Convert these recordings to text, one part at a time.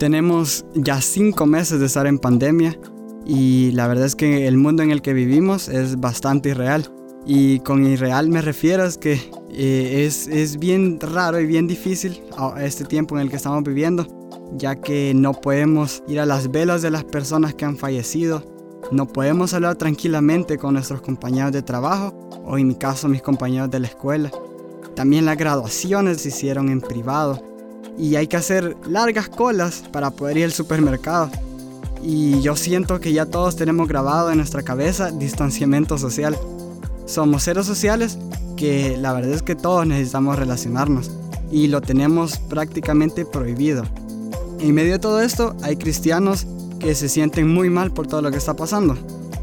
Tenemos ya cinco meses de estar en pandemia y la verdad es que el mundo en el que vivimos es bastante irreal. Y con irreal me refiero a que eh, es, es bien raro y bien difícil a este tiempo en el que estamos viviendo, ya que no podemos ir a las velas de las personas que han fallecido, no podemos hablar tranquilamente con nuestros compañeros de trabajo o en mi caso mis compañeros de la escuela. También las graduaciones se hicieron en privado y hay que hacer largas colas para poder ir al supermercado. Y yo siento que ya todos tenemos grabado en nuestra cabeza distanciamiento social. Somos seres sociales que la verdad es que todos necesitamos relacionarnos y lo tenemos prácticamente prohibido. En medio de todo esto hay cristianos que se sienten muy mal por todo lo que está pasando.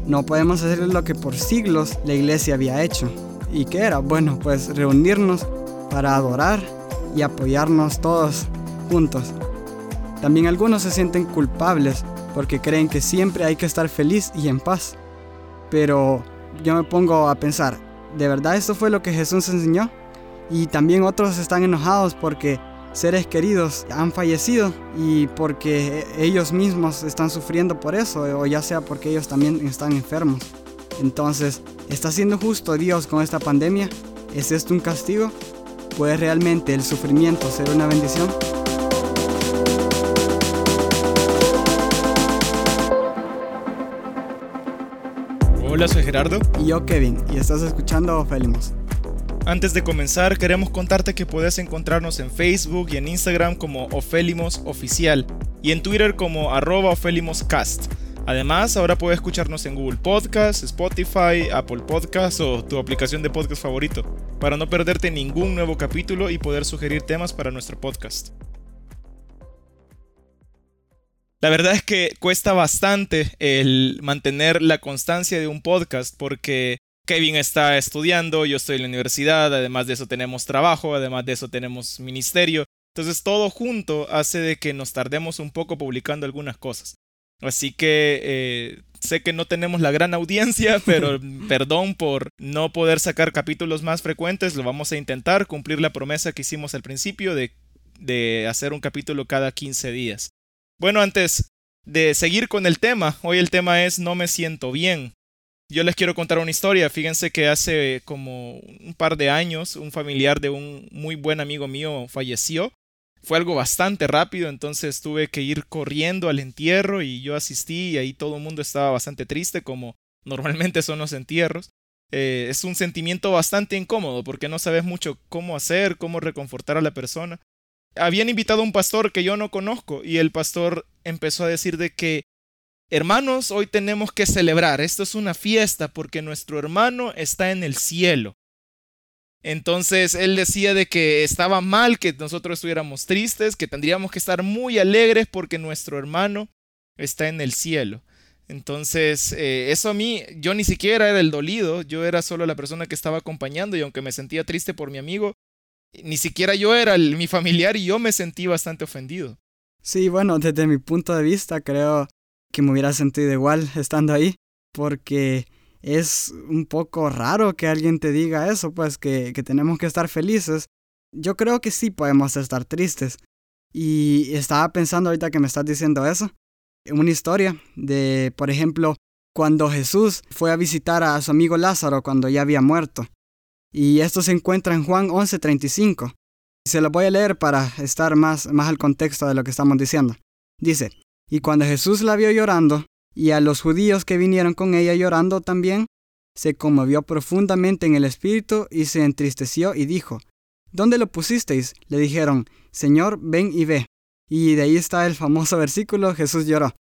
No podemos hacer lo que por siglos la iglesia había hecho. ¿Y qué era? Bueno, pues reunirnos para adorar y apoyarnos todos juntos. También algunos se sienten culpables porque creen que siempre hay que estar feliz y en paz. Pero yo me pongo a pensar, ¿de verdad esto fue lo que Jesús enseñó? Y también otros están enojados porque seres queridos han fallecido y porque ellos mismos están sufriendo por eso, o ya sea porque ellos también están enfermos. Entonces, ¿está siendo justo Dios con esta pandemia? ¿Es esto un castigo? ¿Puede realmente el sufrimiento ser una bendición? Hola, soy Gerardo. Y yo, Kevin, y estás escuchando Ofélimos. Antes de comenzar, queremos contarte que puedes encontrarnos en Facebook y en Instagram como Ofélimos Oficial y en Twitter como arroba Cast. Además, ahora puedes escucharnos en Google Podcast, Spotify, Apple Podcast o tu aplicación de podcast favorito, para no perderte ningún nuevo capítulo y poder sugerir temas para nuestro podcast. La verdad es que cuesta bastante el mantener la constancia de un podcast porque Kevin está estudiando, yo estoy en la universidad, además de eso tenemos trabajo, además de eso tenemos ministerio. Entonces todo junto hace de que nos tardemos un poco publicando algunas cosas. Así que eh, sé que no tenemos la gran audiencia, pero perdón por no poder sacar capítulos más frecuentes. Lo vamos a intentar cumplir la promesa que hicimos al principio de, de hacer un capítulo cada 15 días. Bueno, antes de seguir con el tema, hoy el tema es No me siento bien. Yo les quiero contar una historia. Fíjense que hace como un par de años un familiar de un muy buen amigo mío falleció fue algo bastante rápido, entonces tuve que ir corriendo al entierro y yo asistí y ahí todo el mundo estaba bastante triste como normalmente son los entierros. Eh, es un sentimiento bastante incómodo porque no sabes mucho cómo hacer, cómo reconfortar a la persona. Habían invitado a un pastor que yo no conozco y el pastor empezó a decir de que Hermanos, hoy tenemos que celebrar, esto es una fiesta porque nuestro hermano está en el cielo. Entonces él decía de que estaba mal que nosotros estuviéramos tristes, que tendríamos que estar muy alegres porque nuestro hermano está en el cielo. Entonces, eh, eso a mí, yo ni siquiera era el dolido, yo era solo la persona que estaba acompañando y aunque me sentía triste por mi amigo, ni siquiera yo era mi familiar y yo me sentí bastante ofendido. Sí, bueno, desde mi punto de vista creo que me hubiera sentido igual estando ahí, porque es un poco raro que alguien te diga eso, pues que, que tenemos que estar felices. Yo creo que sí podemos estar tristes. Y estaba pensando ahorita que me estás diciendo eso, una historia de, por ejemplo, cuando Jesús fue a visitar a su amigo Lázaro cuando ya había muerto. Y esto se encuentra en Juan 11:35. Se lo voy a leer para estar más, más al contexto de lo que estamos diciendo. Dice, y cuando Jesús la vio llorando, y a los judíos que vinieron con ella llorando también, se conmovió profundamente en el espíritu y se entristeció y dijo, ¿Dónde lo pusisteis? Le dijeron, Señor, ven y ve. Y de ahí está el famoso versículo, Jesús lloró.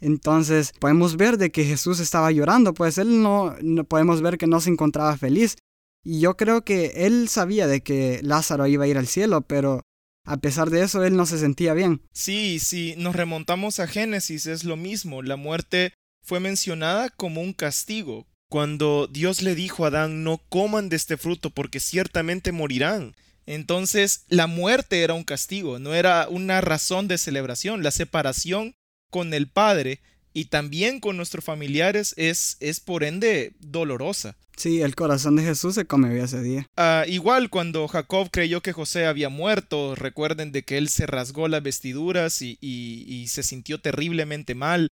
Entonces podemos ver de que Jesús estaba llorando, pues él no, no podemos ver que no se encontraba feliz. Y yo creo que él sabía de que Lázaro iba a ir al cielo, pero a pesar de eso, él no se sentía bien. Sí, sí, nos remontamos a Génesis, es lo mismo. La muerte fue mencionada como un castigo. Cuando Dios le dijo a Adán, no coman de este fruto porque ciertamente morirán. Entonces, la muerte era un castigo, no era una razón de celebración. La separación con el Padre y también con nuestros familiares es, es por ende dolorosa. Sí, el corazón de Jesús se conmovió ese día. Ah, igual cuando Jacob creyó que José había muerto, recuerden de que él se rasgó las vestiduras y, y se sintió terriblemente mal.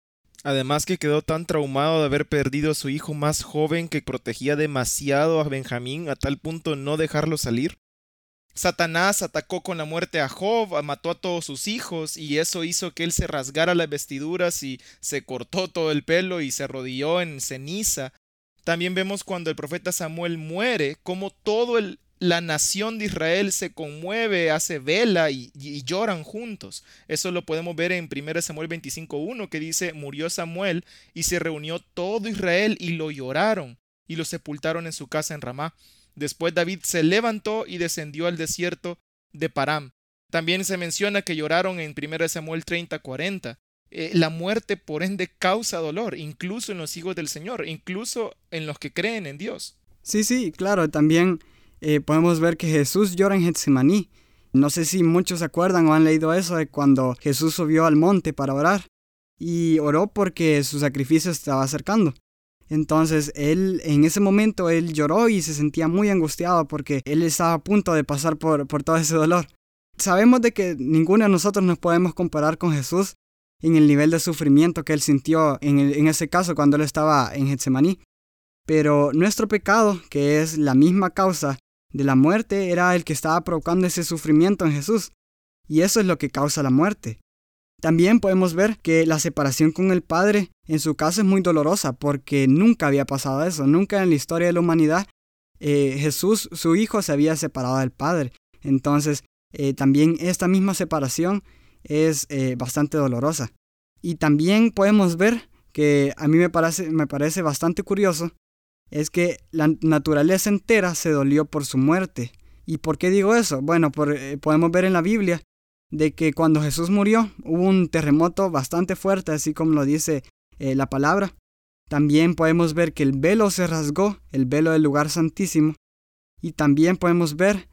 Además que quedó tan traumado de haber perdido a su hijo más joven que protegía demasiado a Benjamín a tal punto no dejarlo salir. Satanás atacó con la muerte a Job, mató a todos sus hijos y eso hizo que él se rasgara las vestiduras y se cortó todo el pelo y se arrodilló en ceniza. También vemos cuando el profeta Samuel muere, como todo el, la nación de Israel se conmueve, hace vela y, lloran juntos. Eso lo podemos ver en 1 Samuel 25.1 que dice, murió Samuel y se reunió todo Israel y lo lloraron y lo sepultaron en su casa en Ramá. Después David se levantó y descendió al desierto de Param. También se menciona que lloraron en 1 Samuel 30, 40. Eh, la muerte, por ende, causa dolor, incluso en los hijos del Señor, incluso en los que creen en Dios. Sí, sí, claro, también eh, podemos ver que Jesús llora en Getsemaní. No sé si muchos se acuerdan o han leído eso de cuando Jesús subió al monte para orar y oró porque su sacrificio estaba acercando. Entonces él en ese momento él lloró y se sentía muy angustiado porque él estaba a punto de pasar por, por todo ese dolor. Sabemos de que ninguno de nosotros nos podemos comparar con Jesús en el nivel de sufrimiento que él sintió en, en ese caso cuando él estaba en Getsemaní. Pero nuestro pecado, que es la misma causa de la muerte, era el que estaba provocando ese sufrimiento en Jesús. Y eso es lo que causa la muerte. También podemos ver que la separación con el Padre en su caso es muy dolorosa porque nunca había pasado eso, nunca en la historia de la humanidad eh, Jesús, su Hijo, se había separado del Padre. Entonces, eh, también esta misma separación es eh, bastante dolorosa. Y también podemos ver que a mí me parece, me parece bastante curioso, es que la naturaleza entera se dolió por su muerte. ¿Y por qué digo eso? Bueno, podemos ver en la Biblia de que cuando Jesús murió hubo un terremoto bastante fuerte, así como lo dice eh, la palabra. También podemos ver que el velo se rasgó, el velo del lugar santísimo. Y también podemos ver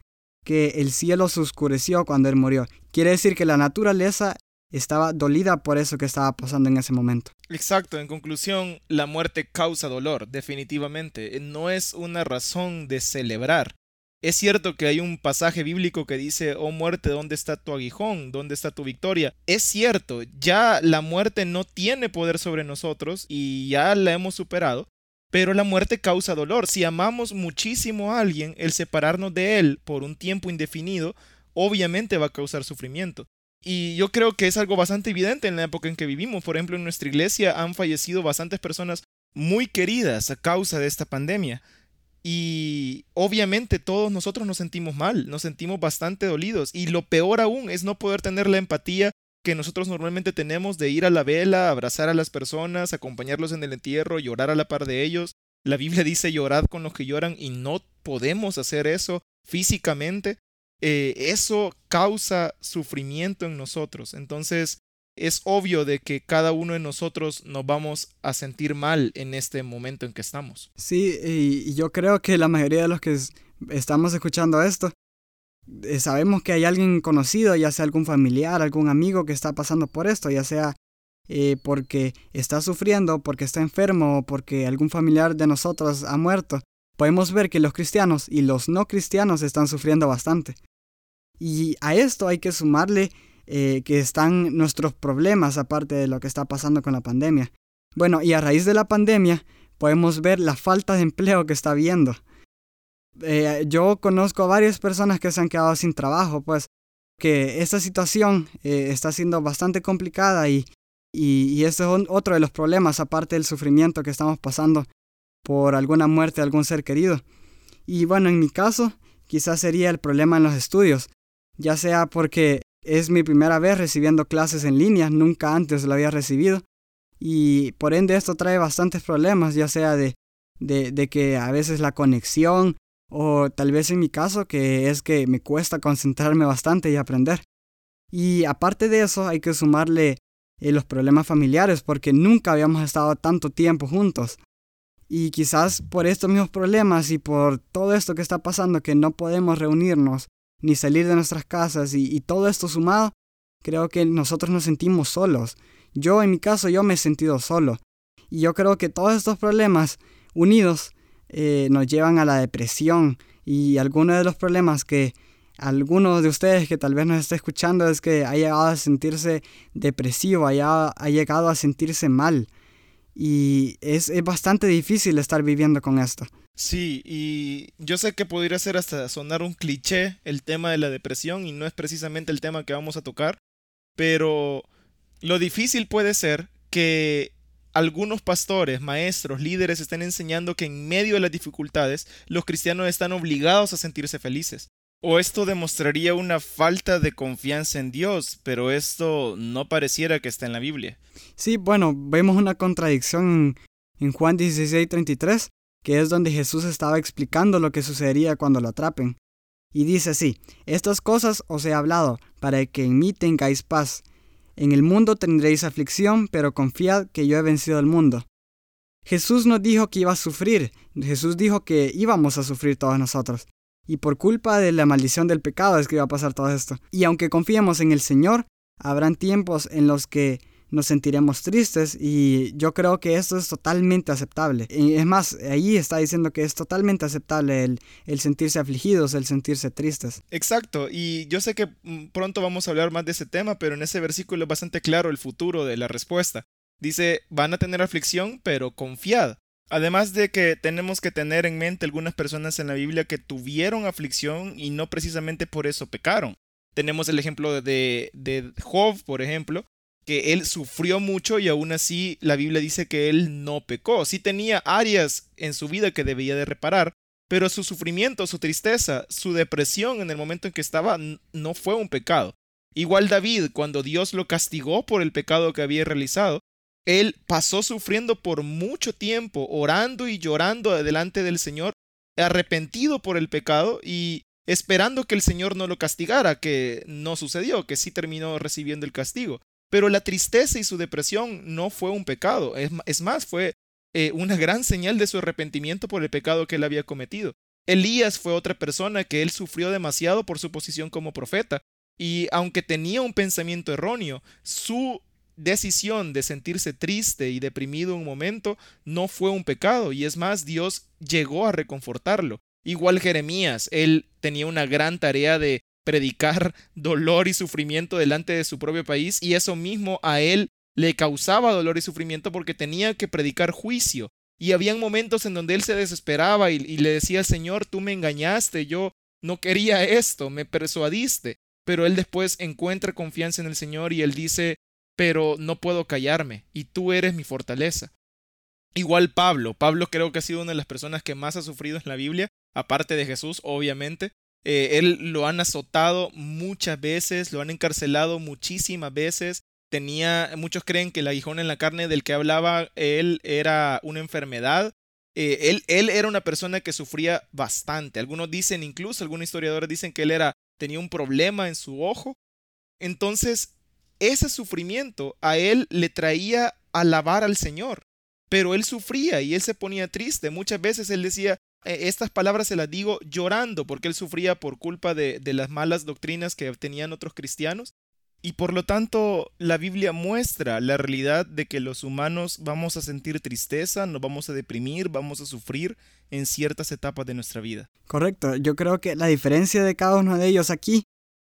que el cielo se oscureció cuando él murió. Quiere decir que la naturaleza estaba dolida por eso que estaba pasando en ese momento. Exacto, en conclusión, la muerte causa dolor, definitivamente. No es una razón de celebrar. Es cierto que hay un pasaje bíblico que dice, oh muerte, ¿dónde está tu aguijón? ¿Dónde está tu victoria? Es cierto, ya la muerte no tiene poder sobre nosotros y ya la hemos superado, pero la muerte causa dolor. Si amamos muchísimo a alguien, el separarnos de él por un tiempo indefinido, obviamente va a causar sufrimiento. Y yo creo que es algo bastante evidente en la época en que vivimos. Por ejemplo, en nuestra iglesia han fallecido bastantes personas muy queridas a causa de esta pandemia. Y obviamente todos nosotros nos sentimos mal, nos sentimos bastante dolidos. Y lo peor aún es no poder tener la empatía que nosotros normalmente tenemos de ir a la vela, abrazar a las personas, acompañarlos en el entierro, llorar a la par de ellos. La Biblia dice llorad con los que lloran y no podemos hacer eso físicamente. Eh, eso causa sufrimiento en nosotros. Entonces, es obvio de que cada uno de nosotros nos vamos a sentir mal en este momento en que estamos. Sí, y yo creo que la mayoría de los que estamos escuchando esto, eh, sabemos que hay alguien conocido, ya sea algún familiar, algún amigo que está pasando por esto, ya sea eh, porque está sufriendo, porque está enfermo o porque algún familiar de nosotros ha muerto. Podemos ver que los cristianos y los no cristianos están sufriendo bastante. Y a esto hay que sumarle eh, que están nuestros problemas aparte de lo que está pasando con la pandemia. Bueno, y a raíz de la pandemia podemos ver la falta de empleo que está habiendo. Eh, yo conozco a varias personas que se han quedado sin trabajo, pues que esta situación eh, está siendo bastante complicada y, y, y este es otro de los problemas, aparte del sufrimiento que estamos pasando por alguna muerte de algún ser querido. Y bueno, en mi caso, quizás sería el problema en los estudios, ya sea porque es mi primera vez recibiendo clases en línea, nunca antes lo había recibido. Y por ende esto trae bastantes problemas, ya sea de, de, que a veces la conexión o tal vez en mi caso que es que me cuesta concentrarme bastante y aprender. Y aparte de eso hay que sumarle eh, los problemas familiares porque nunca habíamos estado tanto tiempo juntos. Y quizás por estos mismos problemas y por todo esto que está pasando que no podemos reunirnos ni salir de nuestras casas y, todo esto sumado, creo que nosotros nos sentimos solos. Yo en mi caso, yo me he sentido solo. Y yo creo que todos estos problemas unidos eh, nos llevan a la depresión. Y algunos de los problemas que algunos de ustedes que tal vez nos esté escuchando es que ha llegado a sentirse depresivo, ha llegado a sentirse mal. Y es, es bastante difícil estar viviendo con esto. Sí, y yo sé que podría ser hasta sonar un cliché el tema de la depresión y no es precisamente el tema que vamos a tocar, pero lo difícil puede ser que algunos pastores, maestros, líderes estén enseñando que en medio de las dificultades los cristianos están obligados a sentirse felices. O esto demostraría una falta de confianza en Dios, pero esto no pareciera que está en la Biblia. Sí, bueno, vemos una contradicción en Juan 16:33, que es donde Jesús estaba explicando lo que sucedería cuando lo atrapen. Y dice así, estas cosas os he hablado, para que en mí tengáis paz. En el mundo tendréis aflicción, pero confiad que yo he vencido al mundo. Jesús no dijo que iba a sufrir, Jesús dijo que íbamos a sufrir todos nosotros. Y por culpa de la maldición del pecado es que iba a pasar todo esto. Y aunque confiemos en el Señor, habrán tiempos en los que nos sentiremos tristes y yo creo que esto es totalmente aceptable. Es más, ahí está diciendo que es totalmente aceptable el, el, sentirse afligidos, el sentirse tristes. Exacto, y yo sé que mm, pronto vamos a hablar más de ese tema, pero en ese versículo es bastante claro el futuro de la respuesta. Dice, van a tener aflicción, pero confiad. Además de que tenemos que tener en mente algunas personas en la Biblia que tuvieron aflicción y no precisamente por eso pecaron. Tenemos el ejemplo de, de Job, por ejemplo, que él sufrió mucho y aún así la Biblia dice que él no pecó. Sí tenía áreas en su vida que debía de reparar, pero su sufrimiento, su tristeza, su depresión en el momento en que estaba no fue un pecado. Igual David, cuando Dios lo castigó por el pecado que había realizado, él pasó sufriendo por mucho tiempo, orando y llorando delante del Señor, arrepentido por el pecado y esperando que el Señor no lo castigara, que no sucedió, que sí terminó recibiendo el castigo. Pero la tristeza y su depresión no fue un pecado, es, más, fue eh, una gran señal de su arrepentimiento por el pecado que él había cometido. Elías fue otra persona que él sufrió demasiado por su posición como profeta, y aunque tenía un pensamiento erróneo, su decisión de sentirse triste y deprimido un momento no fue un pecado y es más, Dios llegó a reconfortarlo. Igual Jeremías, él tenía una gran tarea de predicar dolor y sufrimiento delante de su propio país y eso mismo a él le causaba dolor y sufrimiento porque tenía que predicar juicio. Y habían momentos en donde él se desesperaba y, le decía Señor, tú me engañaste, yo no quería esto, me persuadiste. Pero él después encuentra confianza en el Señor y él dice, pero no puedo callarme, y tú eres mi fortaleza. Igual Pablo, Pablo creo que ha sido una de las personas que más ha sufrido en la Biblia, aparte de Jesús, obviamente. Eh, él lo han azotado muchas veces, lo han encarcelado muchísimas veces. Tenía, muchos creen que el aguijón en la carne del que hablaba él era una enfermedad. Eh, él, él era una persona que sufría bastante. Algunos dicen, incluso algunos historiadores dicen que él era, tenía un problema en su ojo. Entonces, ese sufrimiento a él le traía alabar al Señor, pero él sufría y él se ponía triste. Muchas veces él decía, e, estas palabras se las digo llorando porque él sufría por culpa de, de las malas doctrinas que tenían otros cristianos. Y por lo tanto, la Biblia muestra la realidad de que los humanos vamos a sentir tristeza, nos vamos a deprimir, vamos a sufrir en ciertas etapas de nuestra vida. Correcto, yo creo que la diferencia de cada uno de ellos aquí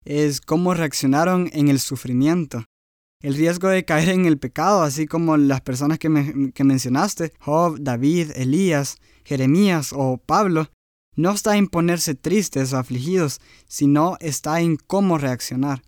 es cómo reaccionaron en el sufrimiento. El riesgo de caer en el pecado, así como las personas que, mencionaste, Job, David, Elías, Jeremías o Pablo, no está en ponerse tristes o afligidos, sino está en cómo reaccionar.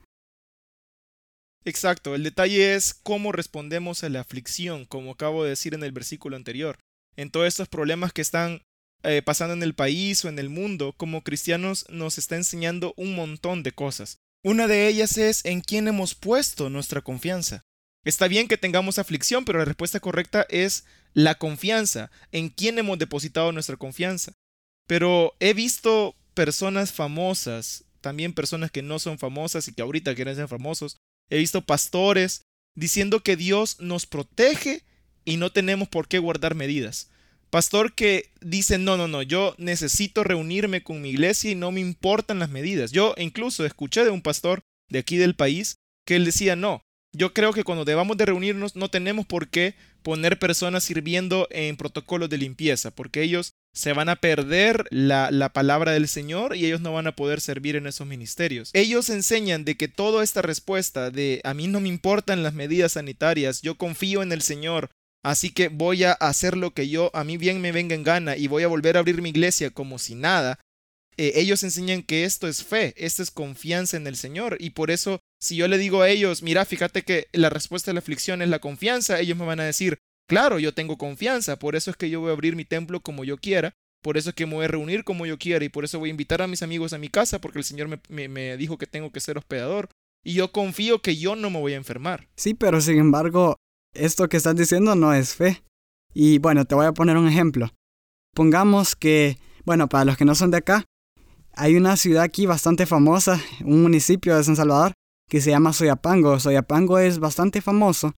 Exacto, el detalle es cómo respondemos a la aflicción, como acabo de decir en el versículo anterior. En todos estos problemas que están eh, pasando en el país o en el mundo, como cristianos nos está enseñando un montón de cosas. Una de ellas es en quién hemos puesto nuestra confianza. Está bien que tengamos aflicción, pero la respuesta correcta es la confianza, en quién hemos depositado nuestra confianza. Pero he visto personas famosas, también personas que no son famosas y que ahorita quieren ser famosos, he visto pastores diciendo que Dios nos protege y no tenemos por qué guardar medidas. Pastor que dice, no, no, no, yo necesito reunirme con mi iglesia y no me importan las medidas. Yo incluso escuché de un pastor de aquí del país que él decía, no, yo creo que cuando debamos de reunirnos no tenemos por qué poner personas sirviendo en protocolos de limpieza, porque ellos se van a perder la, la, palabra del Señor y ellos no van a poder servir en esos ministerios. Ellos enseñan de que toda esta respuesta de a mí no me importan las medidas sanitarias, yo confío en el Señor, así que voy a hacer lo que yo a mí bien me venga en gana y voy a volver a abrir mi iglesia como si nada. Eh, ellos enseñan que esto es fe, esto es confianza en el Señor y por eso si yo le digo a ellos, mira, fíjate que la respuesta a la aflicción es la confianza, ellos me van a decir, claro, yo tengo confianza, por eso es que yo voy a abrir mi templo como yo quiera, por eso es que me voy a reunir como yo quiera y por eso voy a invitar a mis amigos a mi casa porque el Señor me, me dijo que tengo que ser hospedador y yo confío que yo no me voy a enfermar. Sí, pero sin embargo, esto que estás diciendo no es fe. Y bueno, te voy a poner un ejemplo. Pongamos que, bueno, para los que no son de acá, hay una ciudad aquí bastante famosa, un municipio de San Salvador, que se llama Soyapango. Soyapango es bastante famoso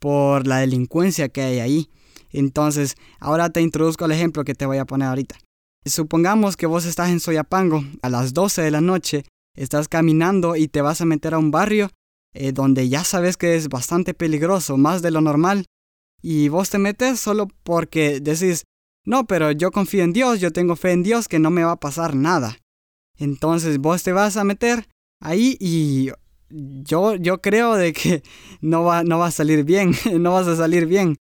por la delincuencia que hay ahí. Entonces, ahora te introduzco el ejemplo que te voy a poner ahorita. Supongamos que vos estás en Soyapango a las 12 de la noche, estás caminando y te vas a meter a un barrio eh, donde ya sabes que es bastante peligroso, más de lo normal, y vos te metes solo porque decís, no, pero yo confío en Dios, yo tengo fe en Dios que no me va a pasar nada. Entonces vos te vas a meter ahí y yo, yo creo de que no va, no va a salir bien, no vas a salir bien.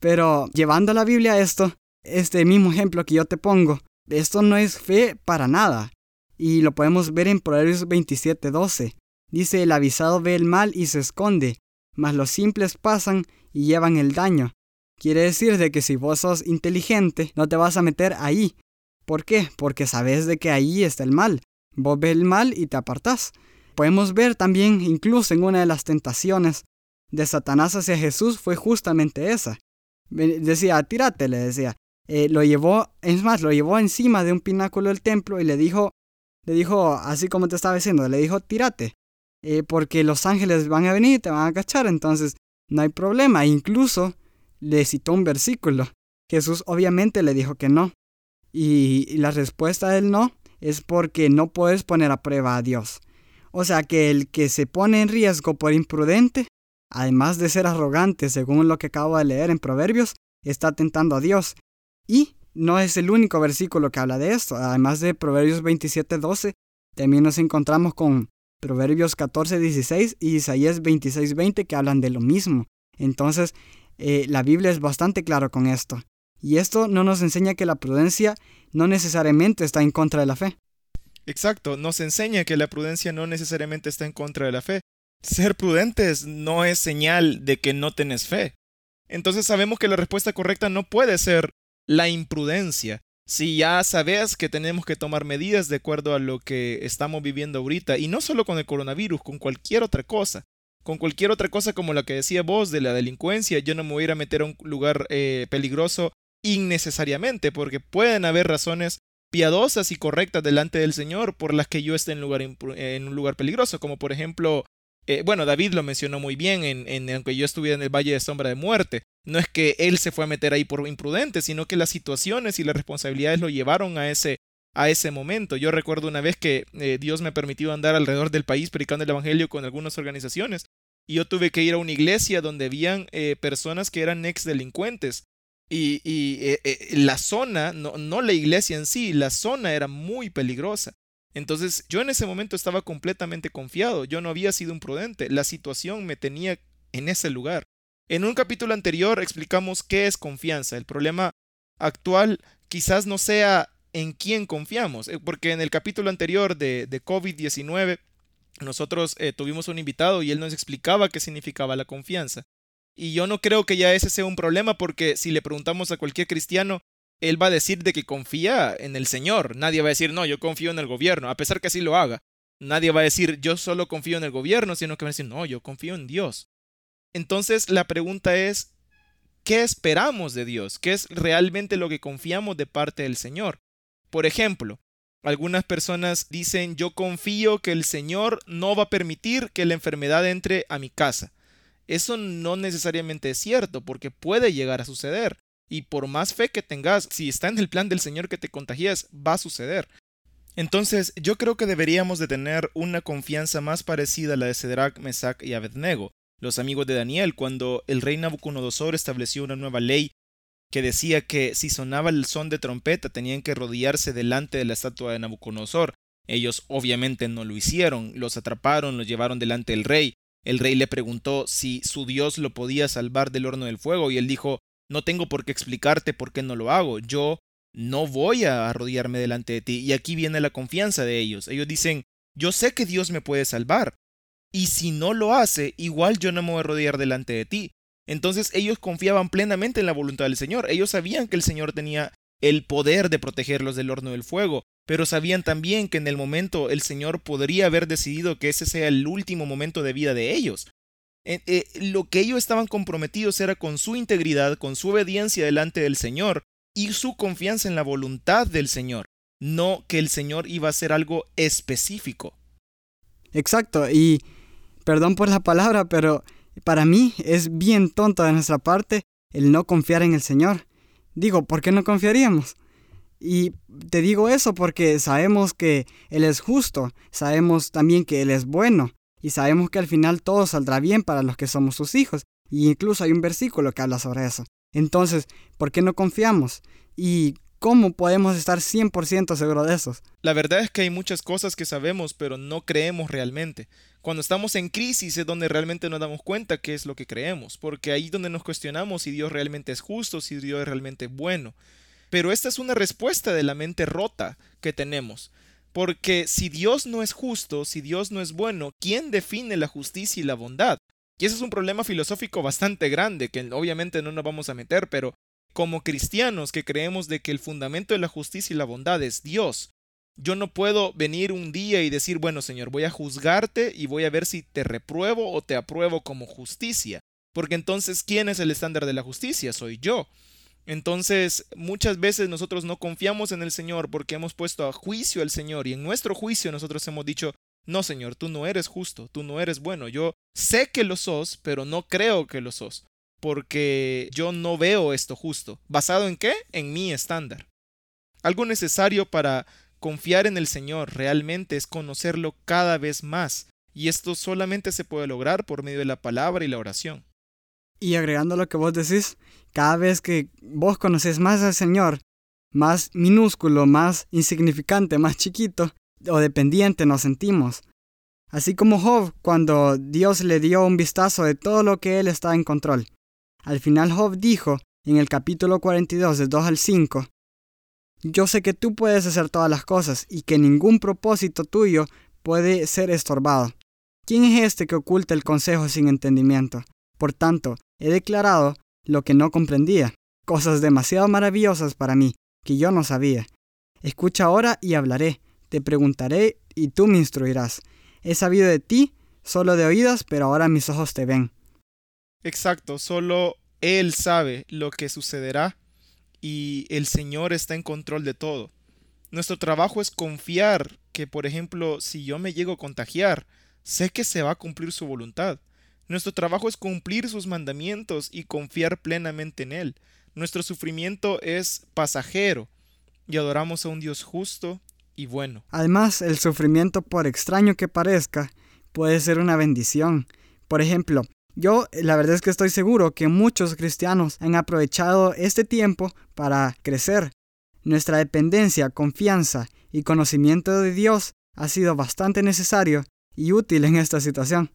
Pero llevando a la Biblia esto, este mismo ejemplo que yo te pongo, esto no es fe para nada. Y lo podemos ver en Proverbios 27:12. Dice, el avisado ve el mal y se esconde, mas los simples pasan y llevan el daño. Quiere decir de que si vos sos inteligente, no te vas a meter ahí. ¿Por qué? Porque sabes de que ahí está el mal. Vos ves el mal y te apartás. Podemos ver también, incluso en una de las tentaciones de Satanás hacia Jesús, fue justamente esa. Decía, tírate, le decía. Eh, lo llevó, es más, lo llevó encima de un pináculo del templo y le dijo, le dijo, así como te estaba diciendo, le dijo, tírate, eh, porque los ángeles van a venir, te van a cachar, entonces no hay problema. Incluso le citó un versículo. Jesús obviamente le dijo que no. Y la respuesta del no es porque no puedes poner a prueba a Dios. O sea que el que se pone en riesgo por imprudente, además de ser arrogante, según lo que acabo de leer en Proverbios, está tentando a Dios. Y no es el único versículo que habla de esto. Además de Proverbios 27:12, también nos encontramos con Proverbios 14:16 y Isaías 26:20 que hablan de lo mismo. Entonces, eh, la Biblia es bastante claro con esto. Y esto no nos enseña que la prudencia no necesariamente está en contra de la fe. Exacto, nos enseña que la prudencia no necesariamente está en contra de la fe. Ser prudentes no es señal de que no tenés fe. Entonces sabemos que la respuesta correcta no puede ser la imprudencia. Si ya sabes que tenemos que tomar medidas de acuerdo a lo que estamos viviendo ahorita, y no solo con el coronavirus, con cualquier otra cosa, con cualquier otra cosa como la que decía vos de la delincuencia, yo no me voy a meter a un lugar eh, peligroso innecesariamente, porque pueden haber razones piadosas y correctas delante del Señor por las que yo esté en, lugar en un lugar peligroso, como por ejemplo, eh, bueno, David lo mencionó muy bien, en, en, aunque yo estuviera en el Valle de Sombra de Muerte, no es que él se fue a meter ahí por imprudente, sino que las situaciones y las responsabilidades lo llevaron a ese, a ese momento. Yo recuerdo una vez que eh, Dios me permitió andar alrededor del país predicando el Evangelio con algunas organizaciones y yo tuve que ir a una iglesia donde habían eh, personas que eran ex delincuentes y, eh, eh, la zona, no, no la iglesia en sí, la zona era muy peligrosa. Entonces yo en ese momento estaba completamente confiado, yo no había sido imprudente, la situación me tenía en ese lugar. En un capítulo anterior explicamos qué es confianza. El problema actual quizás no sea en quién confiamos, eh, porque en el capítulo anterior de, de COVID-19 nosotros tuvimos un invitado y él nos explicaba qué significaba la confianza. Y yo no creo que ya ese sea un problema porque si le preguntamos a cualquier cristiano, él va a decir de que confía en el Señor. Nadie va a decir, no, yo confío en el gobierno, a pesar que así lo haga. Nadie va a decir, yo solo confío en el gobierno, sino que va a decir, no, yo confío en Dios. Entonces la pregunta es, ¿qué esperamos de Dios? ¿Qué es realmente lo que confiamos de parte del Señor? Por ejemplo, algunas personas dicen, yo confío que el Señor no va a permitir que la enfermedad entre a mi casa. Eso no necesariamente es cierto, porque puede llegar a suceder. Y por más fe que tengas, si está en el plan del Señor que te contagies, va a suceder. Entonces, yo creo que deberíamos de tener una confianza más parecida a la de Cedrac, Mesac y Abednego. Los amigos de Daniel, cuando el rey Nabucodonosor estableció una nueva ley que decía que si sonaba el son de trompeta tenían que rodearse delante de la estatua de Nabucodonosor. Ellos obviamente no lo hicieron, los atraparon, los llevaron delante del rey. El rey le preguntó si su Dios lo podía salvar del horno del fuego y él dijo, no tengo por qué explicarte por qué no lo hago, yo no voy a arrodillarme delante de ti. Y aquí viene la confianza de ellos. Ellos dicen, yo sé que Dios me puede salvar. Y si no lo hace, igual yo no me voy a arrodillar delante de ti. Entonces ellos confiaban plenamente en la voluntad del Señor. Ellos sabían que el Señor tenía el poder de protegerlos del horno del fuego, pero sabían también que en el momento el Señor podría haber decidido que ese sea el último momento de vida de ellos. Eh, eh, lo que ellos estaban comprometidos era con su integridad, con su obediencia delante del Señor y su confianza en la voluntad del Señor, no que el Señor iba a hacer algo específico. Exacto, y perdón por la palabra, pero para mí es bien tonto de nuestra parte el no confiar en el Señor. Digo, ¿por qué no confiaríamos? Y te digo eso porque sabemos que Él es justo, sabemos también que Él es bueno, y sabemos que al final todo saldrá bien para los que somos sus hijos, y incluso hay un versículo que habla sobre eso. Entonces, ¿por qué no confiamos? ¿Y cómo podemos estar 100% seguros de eso? La verdad es que hay muchas cosas que sabemos, pero no creemos realmente. Cuando estamos en crisis es donde realmente nos damos cuenta qué es lo que creemos, porque ahí es donde nos cuestionamos si Dios realmente es justo, si Dios es realmente bueno. Pero esta es una respuesta de la mente rota que tenemos. Porque si Dios no es justo, si Dios no es bueno, ¿quién define la justicia y la bondad? Y ese es un problema filosófico bastante grande que obviamente no nos vamos a meter, pero como cristianos que creemos de que el fundamento de la justicia y la bondad es Dios, yo no puedo venir un día y decir, bueno, Señor, voy a juzgarte y voy a ver si te repruebo o te apruebo como justicia. Porque entonces, ¿quién es el estándar de la justicia? Soy yo. Entonces, muchas veces nosotros no confiamos en el Señor porque hemos puesto a juicio al Señor y en nuestro juicio nosotros hemos dicho, no, Señor, tú no eres justo, tú no eres bueno. Yo sé que lo sos, pero no creo que lo sos, porque yo no veo esto justo. ¿Basado en qué? En mi estándar. Algo necesario para Confiar en el Señor realmente es conocerlo cada vez más, y esto solamente se puede lograr por medio de la palabra y la oración. Y agregando lo que vos decís, cada vez que vos conoces más al Señor, más minúsculo, más insignificante, más chiquito o dependiente nos sentimos. Así como Job, cuando Dios le dio un vistazo de todo lo que él está en control. Al final Job dijo, en el capítulo 42, de 2 al 5, yo sé que tú puedes hacer todas las cosas y que ningún propósito tuyo puede ser estorbado. ¿Quién es este que oculta el consejo sin entendimiento? Por tanto, he declarado lo que no comprendía, cosas demasiado maravillosas para mí, que yo no sabía. Escucha ahora y hablaré, te preguntaré y tú me instruirás. He sabido de ti, solo de oídas, pero ahora mis ojos te ven. Exacto, solo Él sabe lo que sucederá y el Señor está en control de todo. Nuestro trabajo es confiar que, por ejemplo, si yo me llego a contagiar, sé que se va a cumplir su voluntad. Nuestro trabajo es cumplir sus mandamientos y confiar plenamente en Él. Nuestro sufrimiento es pasajero y adoramos a un Dios justo y bueno. Además, el sufrimiento, por extraño que parezca, puede ser una bendición. Por ejemplo, yo la verdad es que estoy seguro que muchos cristianos han aprovechado este tiempo para crecer. Nuestra dependencia, confianza y conocimiento de Dios ha sido bastante necesario y útil en esta situación.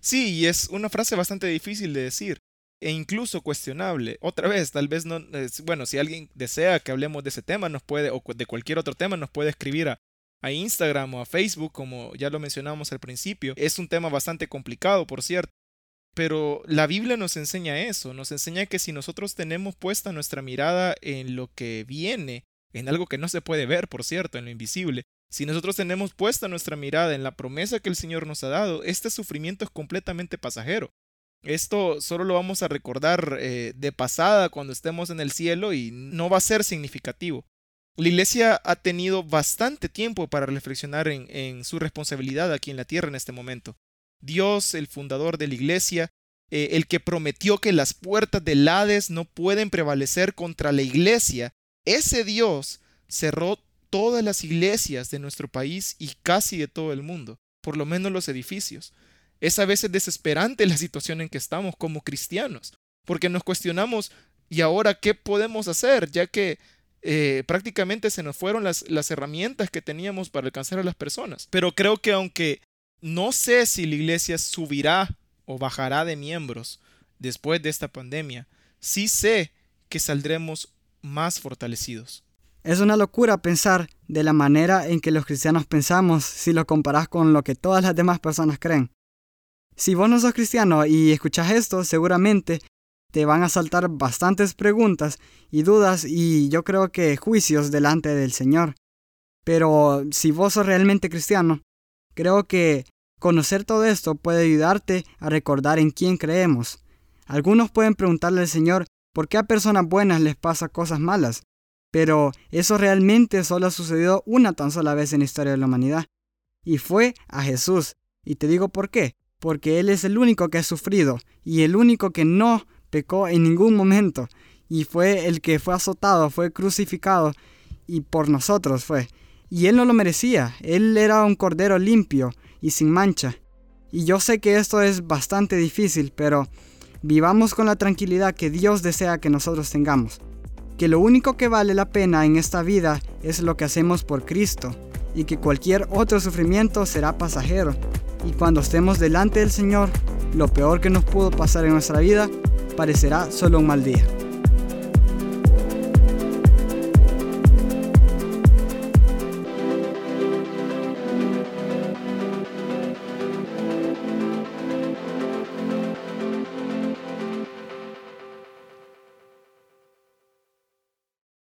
Sí, y es una frase bastante difícil de decir e incluso cuestionable. Otra vez, tal vez no, bueno, si alguien desea que hablemos de ese tema, nos puede, o de cualquier otro tema, nos puede escribir a, a Instagram o a Facebook, como ya lo mencionamos al principio. Es un tema bastante complicado, por cierto. Pero la Biblia nos enseña eso, nos enseña que si nosotros tenemos puesta nuestra mirada en lo que viene, en algo que no se puede ver, por cierto, en lo invisible, si nosotros tenemos puesta nuestra mirada en la promesa que el Señor nos ha dado, este sufrimiento es completamente pasajero. Esto solo lo vamos a recordar eh, de pasada cuando estemos en el cielo y no va a ser significativo. La iglesia ha tenido bastante tiempo para reflexionar en su responsabilidad aquí en la tierra en este momento. Dios, el fundador de la iglesia, eh, el que prometió que las puertas del Hades no pueden prevalecer contra la iglesia, ese Dios cerró todas las iglesias de nuestro país y casi de todo el mundo, por lo menos los edificios. Es a veces desesperante la situación en que estamos como cristianos, porque nos cuestionamos, ¿y ahora qué podemos hacer? Ya que eh, prácticamente se nos fueron las, las herramientas que teníamos para alcanzar a las personas. Pero creo que aunque no sé si la iglesia subirá o bajará de miembros después de esta pandemia, sí sé que saldremos más fortalecidos. Es una locura pensar de la manera en que los cristianos pensamos si lo comparas con lo que todas las demás personas creen. Si vos no sos cristiano y escuchas esto, seguramente te van a saltar bastantes preguntas y dudas y yo creo que juicios delante del Señor. Pero si vos sos realmente cristiano, creo que conocer todo esto puede ayudarte a recordar en quién creemos. Algunos pueden preguntarle al Señor por qué a personas buenas les pasa cosas malas, pero eso realmente solo ha sucedido una tan sola vez en la historia de la humanidad. Y fue a Jesús. Y te digo por qué. Porque Él es el único que ha sufrido y el único que no pecó en ningún momento y fue el que fue azotado, fue crucificado y por nosotros fue. Y él no lo merecía, él era un cordero limpio y sin mancha. Y yo sé que esto es bastante difícil, pero vivamos con la tranquilidad que Dios desea que nosotros tengamos. Que lo único que vale la pena en esta vida es lo que hacemos por Cristo, y que cualquier otro sufrimiento será pasajero. Y cuando estemos delante del Señor, lo peor que nos pudo pasar en nuestra vida parecerá solo un mal día.